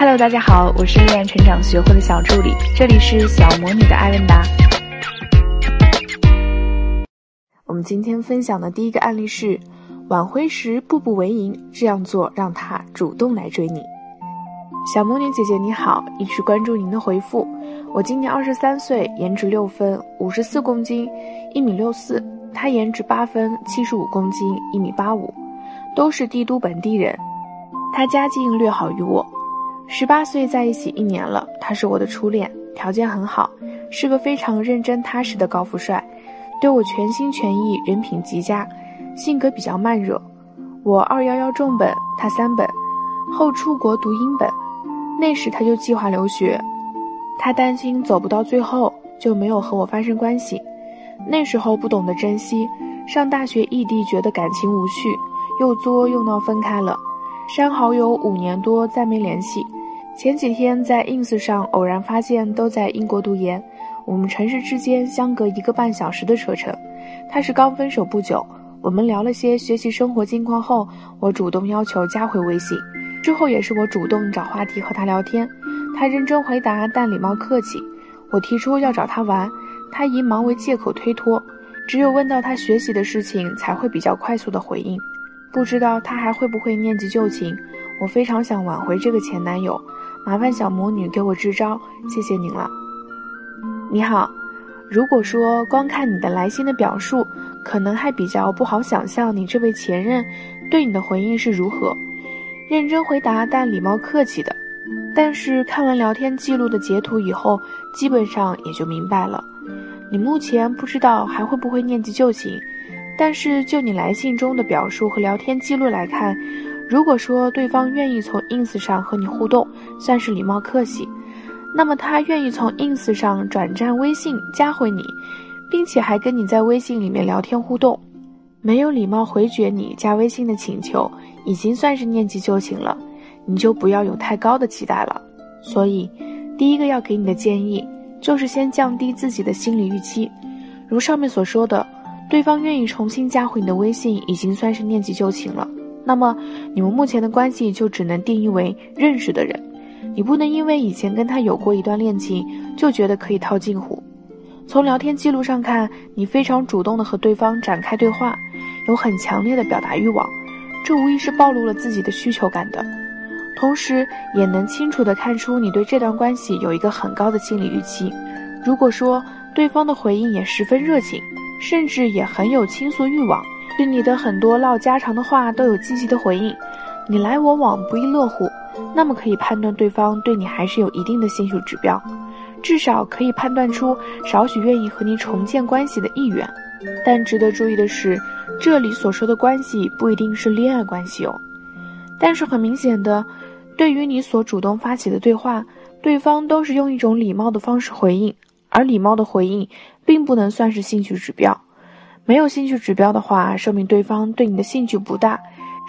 Hello，大家好，我是恋爱成长学会的小助理，这里是小魔女的艾问答。我们今天分享的第一个案例是：挽回时步步为营，这样做让他主动来追你。小魔女姐姐你好，一直关注您的回复。我今年二十三岁，颜值六分，五十四公斤，一米六四。他颜值八分，七十五公斤，一米八五，都是帝都本地人。他家境略好于我。十八岁在一起一年了，他是我的初恋，条件很好，是个非常认真踏实的高富帅，对我全心全意，人品极佳，性格比较慢热。我二幺幺重本，他三本，后出国读英本，那时他就计划留学，他担心走不到最后，就没有和我发生关系。那时候不懂得珍惜，上大学异地觉得感情无趣，又作又闹分开了，删好友五年多再没联系。前几天在 ins 上偶然发现都在英国读研，我们城市之间相隔一个半小时的车程。他是刚分手不久，我们聊了些学习生活近况后，我主动要求加回微信，之后也是我主动找话题和他聊天，他认真回答但礼貌客气。我提出要找他玩，他以忙为借口推脱，只有问到他学习的事情才会比较快速的回应。不知道他还会不会念及旧情，我非常想挽回这个前男友。麻烦小魔女给我支招，谢谢您了。你好，如果说光看你的来信的表述，可能还比较不好想象你这位前任对你的回应是如何，认真回答但礼貌客气的。但是看完聊天记录的截图以后，基本上也就明白了。你目前不知道还会不会念及旧情，但是就你来信中的表述和聊天记录来看。如果说对方愿意从 ins 上和你互动，算是礼貌客气，那么他愿意从 ins 上转战微信加回你，并且还跟你在微信里面聊天互动，没有礼貌回绝你加微信的请求，已经算是念及旧情了，你就不要有太高的期待了。所以，第一个要给你的建议就是先降低自己的心理预期，如上面所说的，对方愿意重新加回你的微信，已经算是念及旧情了。那么，你们目前的关系就只能定义为认识的人，你不能因为以前跟他有过一段恋情，就觉得可以套近乎。从聊天记录上看，你非常主动的和对方展开对话，有很强烈的表达欲望，这无疑是暴露了自己的需求感的，同时也能清楚的看出你对这段关系有一个很高的心理预期。如果说对方的回应也十分热情，甚至也很有倾诉欲望。对你的很多唠家常的话都有积极的回应，你来我往不亦乐乎，那么可以判断对方对你还是有一定的兴趣指标，至少可以判断出少许愿意和你重建关系的意愿。但值得注意的是，这里所说的关系不一定是恋爱关系哦。但是很明显的，对于你所主动发起的对话，对方都是用一种礼貌的方式回应，而礼貌的回应并不能算是兴趣指标。没有兴趣指标的话，说明对方对你的兴趣不大，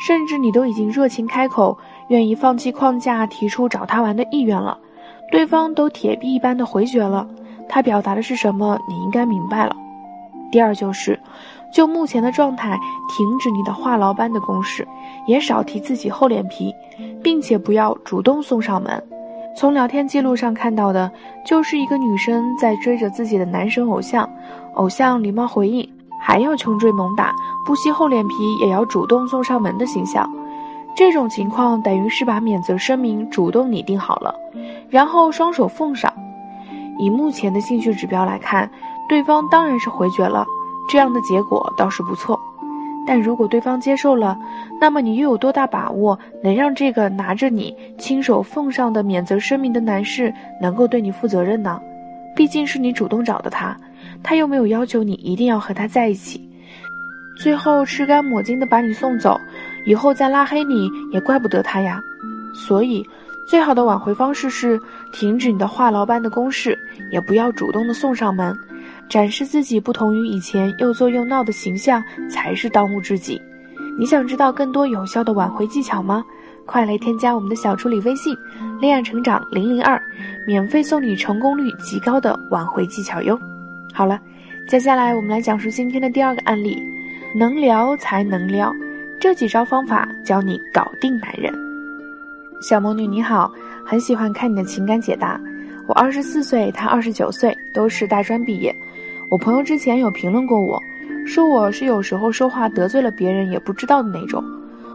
甚至你都已经热情开口，愿意放弃框架，提出找他玩的意愿了，对方都铁壁一般的回绝了，他表达的是什么？你应该明白了。第二就是，就目前的状态，停止你的话痨般的攻势，也少提自己厚脸皮，并且不要主动送上门。从聊天记录上看到的，就是一个女生在追着自己的男神偶像，偶像礼貌回应。还要穷追猛打，不惜厚脸皮也要主动送上门的形象，这种情况等于是把免责声明主动拟定好了，然后双手奉上。以目前的兴趣指标来看，对方当然是回绝了，这样的结果倒是不错。但如果对方接受了，那么你又有多大把握能让这个拿着你亲手奉上的免责声明的男士能够对你负责任呢？毕竟是你主动找的他。他又没有要求你一定要和他在一起，最后吃干抹净的把你送走，以后再拉黑你也怪不得他呀。所以，最好的挽回方式是停止你的话痨般的攻势，也不要主动的送上门，展示自己不同于以前又作又闹的形象才是当务之急。你想知道更多有效的挽回技巧吗？快来添加我们的小助理微信“恋爱成长零零二”，免费送你成功率极高的挽回技巧哟。好了，接下来我们来讲述今天的第二个案例，能聊才能撩，这几招方法教你搞定男人。小魔女你好，很喜欢看你的情感解答。我二十四岁，他二十九岁，都是大专毕业。我朋友之前有评论过我，说我是有时候说话得罪了别人也不知道的那种。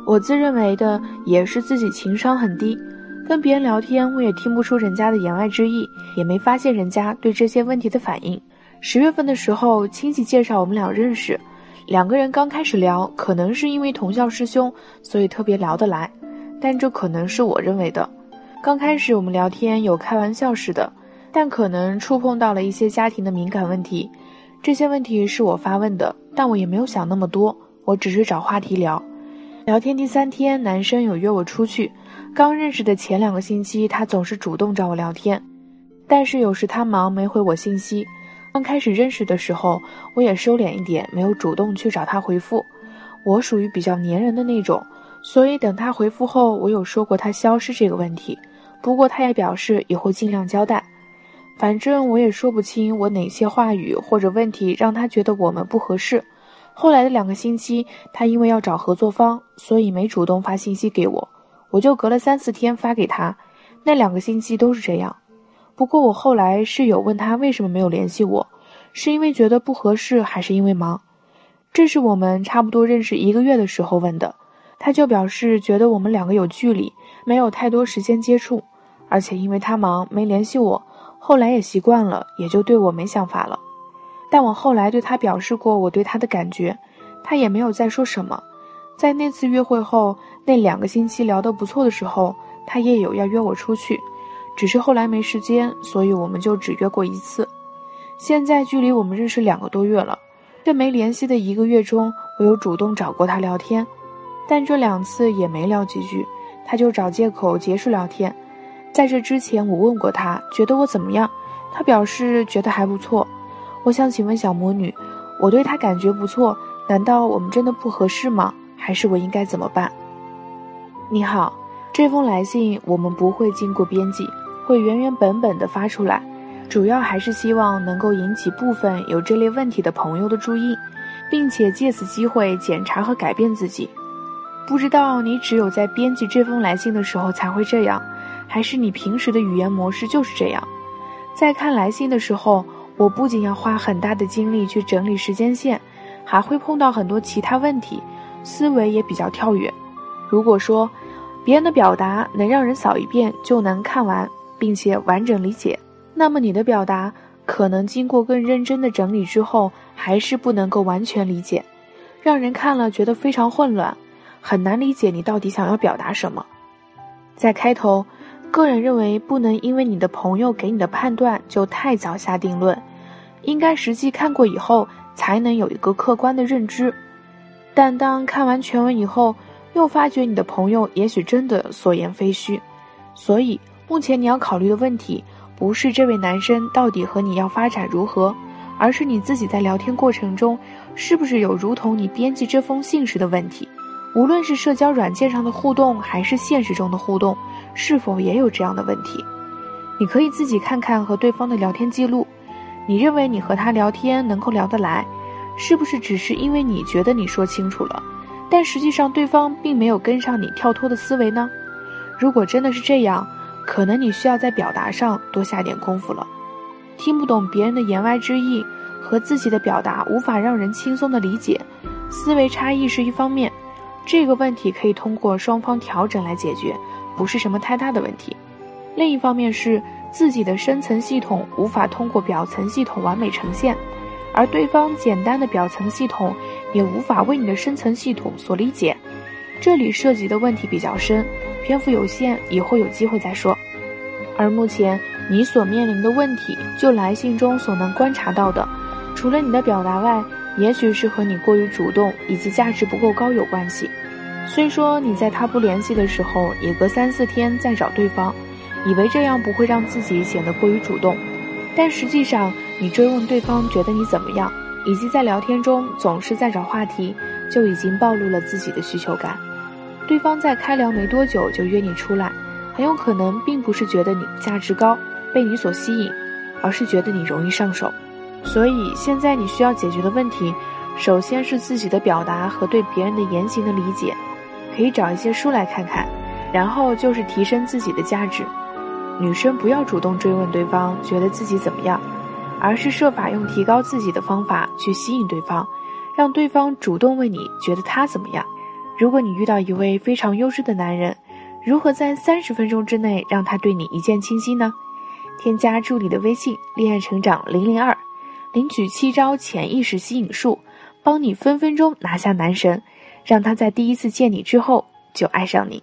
我自认为的也是自己情商很低，跟别人聊天我也听不出人家的言外之意，也没发现人家对这些问题的反应。十月份的时候，亲戚介绍我们俩认识。两个人刚开始聊，可能是因为同校师兄，所以特别聊得来。但这可能是我认为的。刚开始我们聊天有开玩笑似的，但可能触碰到了一些家庭的敏感问题。这些问题是我发问的，但我也没有想那么多，我只是找话题聊。聊天第三天，男生有约我出去。刚认识的前两个星期，他总是主动找我聊天，但是有时他忙没回我信息。刚开始认识的时候，我也收敛一点，没有主动去找他回复。我属于比较粘人的那种，所以等他回复后，我有说过他消失这个问题。不过他也表示以后尽量交代。反正我也说不清我哪些话语或者问题让他觉得我们不合适。后来的两个星期，他因为要找合作方，所以没主动发信息给我，我就隔了三四天发给他。那两个星期都是这样。不过我后来室友问他为什么没有联系我，是因为觉得不合适，还是因为忙？这是我们差不多认识一个月的时候问的，他就表示觉得我们两个有距离，没有太多时间接触，而且因为他忙没联系我，后来也习惯了，也就对我没想法了。但我后来对他表示过我对他的感觉，他也没有再说什么。在那次约会后那两个星期聊得不错的时候，他也有要约我出去。只是后来没时间，所以我们就只约过一次。现在距离我们认识两个多月了，这没联系的一个月中，我有主动找过他聊天，但这两次也没聊几句，他就找借口结束聊天。在这之前，我问过他觉得我怎么样，他表示觉得还不错。我想请问小魔女，我对他感觉不错，难道我们真的不合适吗？还是我应该怎么办？你好，这封来信我们不会经过编辑。会原原本本的发出来，主要还是希望能够引起部分有这类问题的朋友的注意，并且借此机会检查和改变自己。不知道你只有在编辑这封来信的时候才会这样，还是你平时的语言模式就是这样？在看来信的时候，我不仅要花很大的精力去整理时间线，还会碰到很多其他问题，思维也比较跳跃。如果说别人的表达能让人扫一遍就能看完。并且完整理解，那么你的表达可能经过更认真的整理之后，还是不能够完全理解，让人看了觉得非常混乱，很难理解你到底想要表达什么。在开头，个人认为不能因为你的朋友给你的判断就太早下定论，应该实际看过以后才能有一个客观的认知。但当看完全文以后，又发觉你的朋友也许真的所言非虚，所以。目前你要考虑的问题，不是这位男生到底和你要发展如何，而是你自己在聊天过程中，是不是有如同你编辑这封信时的问题？无论是社交软件上的互动，还是现实中的互动，是否也有这样的问题？你可以自己看看和对方的聊天记录，你认为你和他聊天能够聊得来，是不是只是因为你觉得你说清楚了，但实际上对方并没有跟上你跳脱的思维呢？如果真的是这样，可能你需要在表达上多下点功夫了，听不懂别人的言外之意，和自己的表达无法让人轻松的理解，思维差异是一方面，这个问题可以通过双方调整来解决，不是什么太大的问题。另一方面是自己的深层系统无法通过表层系统完美呈现，而对方简单的表层系统也无法为你的深层系统所理解，这里涉及的问题比较深。篇幅有限，以后有机会再说。而目前你所面临的问题，就来信中所能观察到的，除了你的表达外，也许是和你过于主动以及价值不够高有关系。虽说你在他不联系的时候，也隔三四天再找对方，以为这样不会让自己显得过于主动，但实际上你追问对方觉得你怎么样，以及在聊天中总是在找话题，就已经暴露了自己的需求感。对方在开聊没多久就约你出来，很有可能并不是觉得你价值高，被你所吸引，而是觉得你容易上手。所以现在你需要解决的问题，首先是自己的表达和对别人的言行的理解，可以找一些书来看看。然后就是提升自己的价值。女生不要主动追问对方觉得自己怎么样，而是设法用提高自己的方法去吸引对方，让对方主动问你觉得他怎么样。如果你遇到一位非常优质的男人，如何在三十分钟之内让他对你一见倾心呢？添加助理的微信“恋爱成长零零二”，领取七招潜意识吸引术，帮你分分钟拿下男神，让他在第一次见你之后就爱上你。